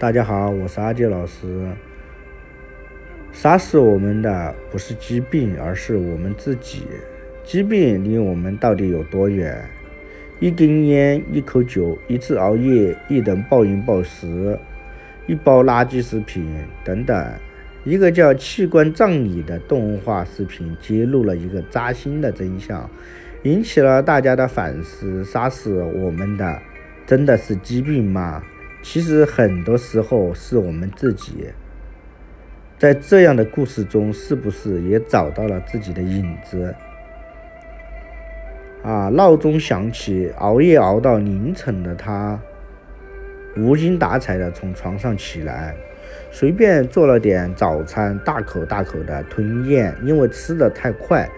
大家好，我是阿杰老师。杀死我们的不是疾病，而是我们自己。疾病离我们到底有多远？一根烟，一口酒，一次熬夜，一顿暴饮暴食，一包垃圾食品等等。一个叫《器官葬礼》的动画视频揭露了一个扎心的真相，引起了大家的反思：杀死我们的真的是疾病吗？其实很多时候是我们自己，在这样的故事中，是不是也找到了自己的影子？啊，闹钟响起，熬夜熬到凌晨的他，无精打采的从床上起来，随便做了点早餐，大口大口的吞咽，因为吃的太快，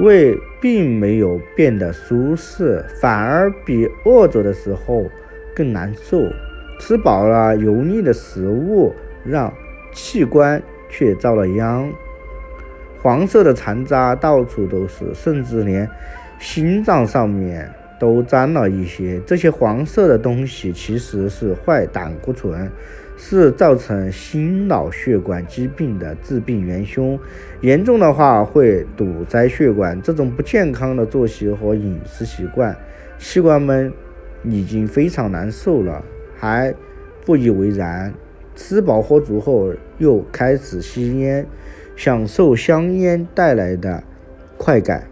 胃并没有变得舒适，反而比饿着的时候更难受。吃饱了油腻的食物，让器官却遭了殃。黄色的残渣到处都是，甚至连心脏上面都沾了一些。这些黄色的东西其实是坏胆固醇，是造成心脑血管疾病的致病元凶。严重的话会堵塞血管。这种不健康的作息和饮食习惯，器官们已经非常难受了。还不以为然，吃饱喝足后又开始吸烟，享受香烟带来的快感，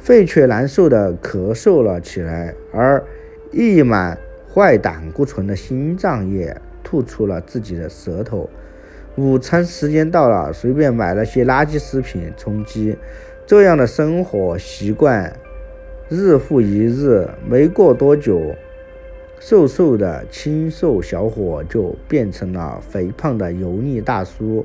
肺却难受的咳嗽了起来，而溢满坏胆固醇的心脏也吐出了自己的舌头。午餐时间到了，随便买了些垃圾食品充饥，这样的生活习惯日复一日，没过多久。瘦瘦的清瘦小伙就变成了肥胖的油腻大叔，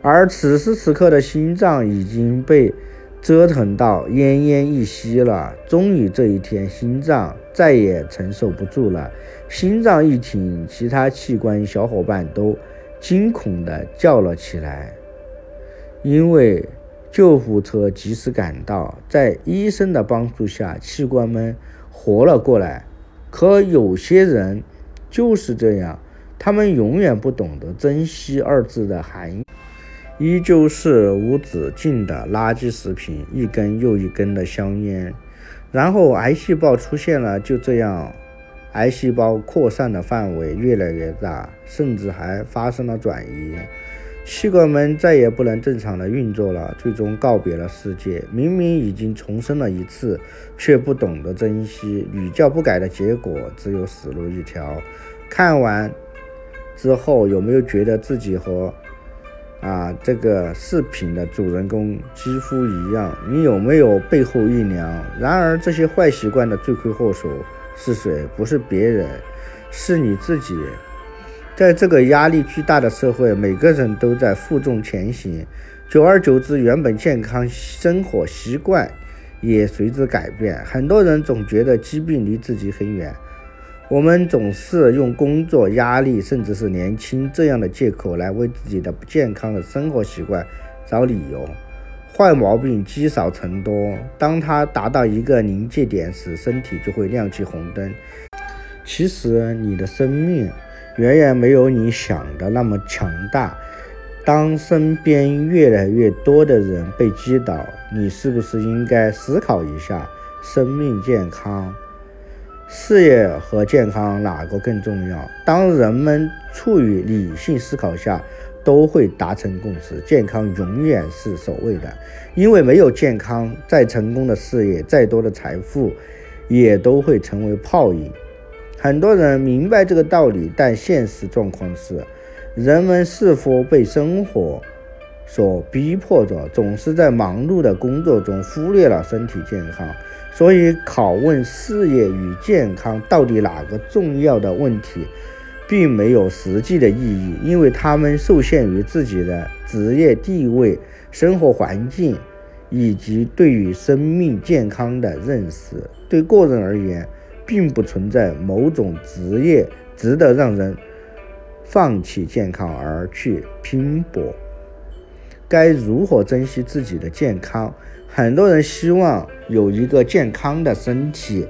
而此时此刻的心脏已经被折腾到奄奄一息了。终于这一天，心脏再也承受不住了，心脏一停，其他器官小伙伴都惊恐地叫了起来，因为救护车及时赶到，在医生的帮助下，器官们活了过来。可有些人就是这样，他们永远不懂得珍惜二字的含义，依旧是无止境的垃圾食品，一根又一根的香烟，然后癌细胞出现了，就这样，癌细胞扩散的范围越来越大，甚至还发生了转移。器官们再也不能正常的运作了，最终告别了世界。明明已经重生了一次，却不懂得珍惜，屡教不改的结果只有死路一条。看完之后，有没有觉得自己和啊这个视频的主人公几乎一样？你有没有背后一凉？然而，这些坏习惯的罪魁祸首是谁？不是别人，是你自己。在这个压力巨大的社会，每个人都在负重前行，久而久之，原本健康生活习惯也随之改变。很多人总觉得疾病离自己很远，我们总是用工作压力，甚至是年轻这样的借口来为自己的不健康的生活习惯找理由。坏毛病积少成多，当它达到一个临界点时，身体就会亮起红灯。其实，你的生命。远远没有你想的那么强大。当身边越来越多的人被击倒，你是不是应该思考一下：生命、健康、事业和健康哪个更重要？当人们处于理性思考下，都会达成共识：健康永远是首位的。因为没有健康，再成功的事业、再多的财富，也都会成为泡影。很多人明白这个道理，但现实状况是，人们是否被生活所逼迫着，总是在忙碌的工作中忽略了身体健康。所以，拷问事业与健康到底哪个重要的问题，并没有实际的意义，因为他们受限于自己的职业地位、生活环境以及对于生命健康的认识。对个人而言，并不存在某种职业值得让人放弃健康而去拼搏。该如何珍惜自己的健康？很多人希望有一个健康的身体，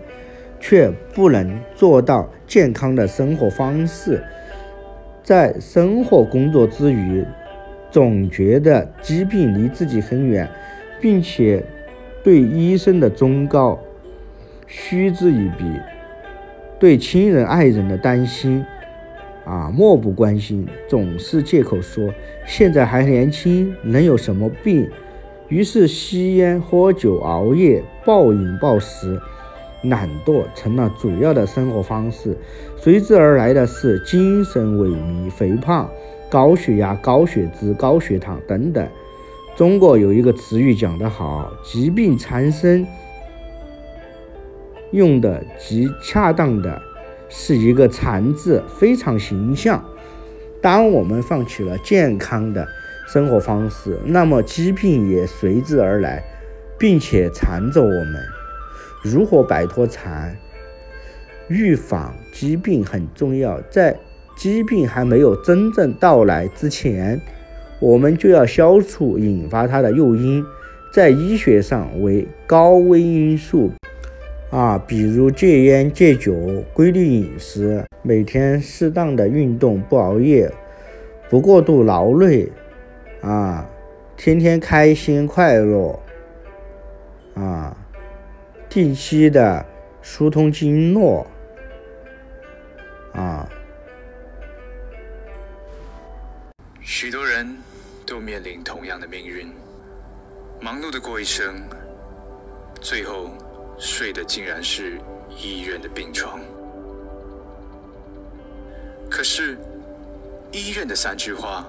却不能做到健康的生活方式。在生活工作之余，总觉得疾病离自己很远，并且对医生的忠告嗤之以鼻，对亲人爱人的担心啊漠不关心，总是借口说现在还年轻，能有什么病？于是吸烟、喝酒、熬夜、暴饮暴食。懒惰成了主要的生活方式，随之而来的是精神萎靡、肥胖、高血压、高血脂、高血糖等等。中国有一个词语讲得好：“疾病缠身”，用的极恰当的是一个“残”字，非常形象。当我们放弃了健康的生活方式，那么疾病也随之而来，并且缠着我们。如何摆脱缠？预防疾病很重要。在疾病还没有真正到来之前，我们就要消除引发它的诱因，在医学上为高危因素啊，比如戒烟、戒酒、规律饮食、每天适当的运动、不熬夜、不过度劳累啊，天天开心快乐啊。定期的疏通经络，啊，许多人都面临同样的命运，忙碌的过一生，最后睡的竟然是医院的病床。可是，医院的三句话，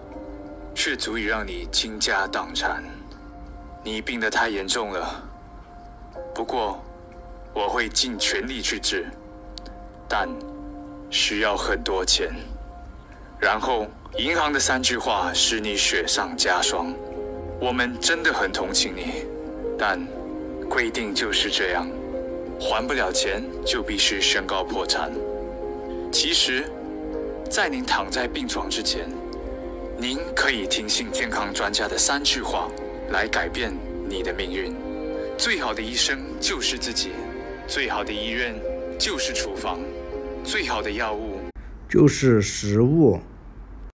却足以让你倾家荡产。你病得太严重了，不过。我会尽全力去治，但需要很多钱。然后银行的三句话使你雪上加霜。我们真的很同情你，但规定就是这样，还不了钱就必须宣告破产。其实，在您躺在病床之前，您可以听信健康专家的三句话，来改变你的命运。最好的医生就是自己。最好的医院就是厨房，最好的药物就是食物。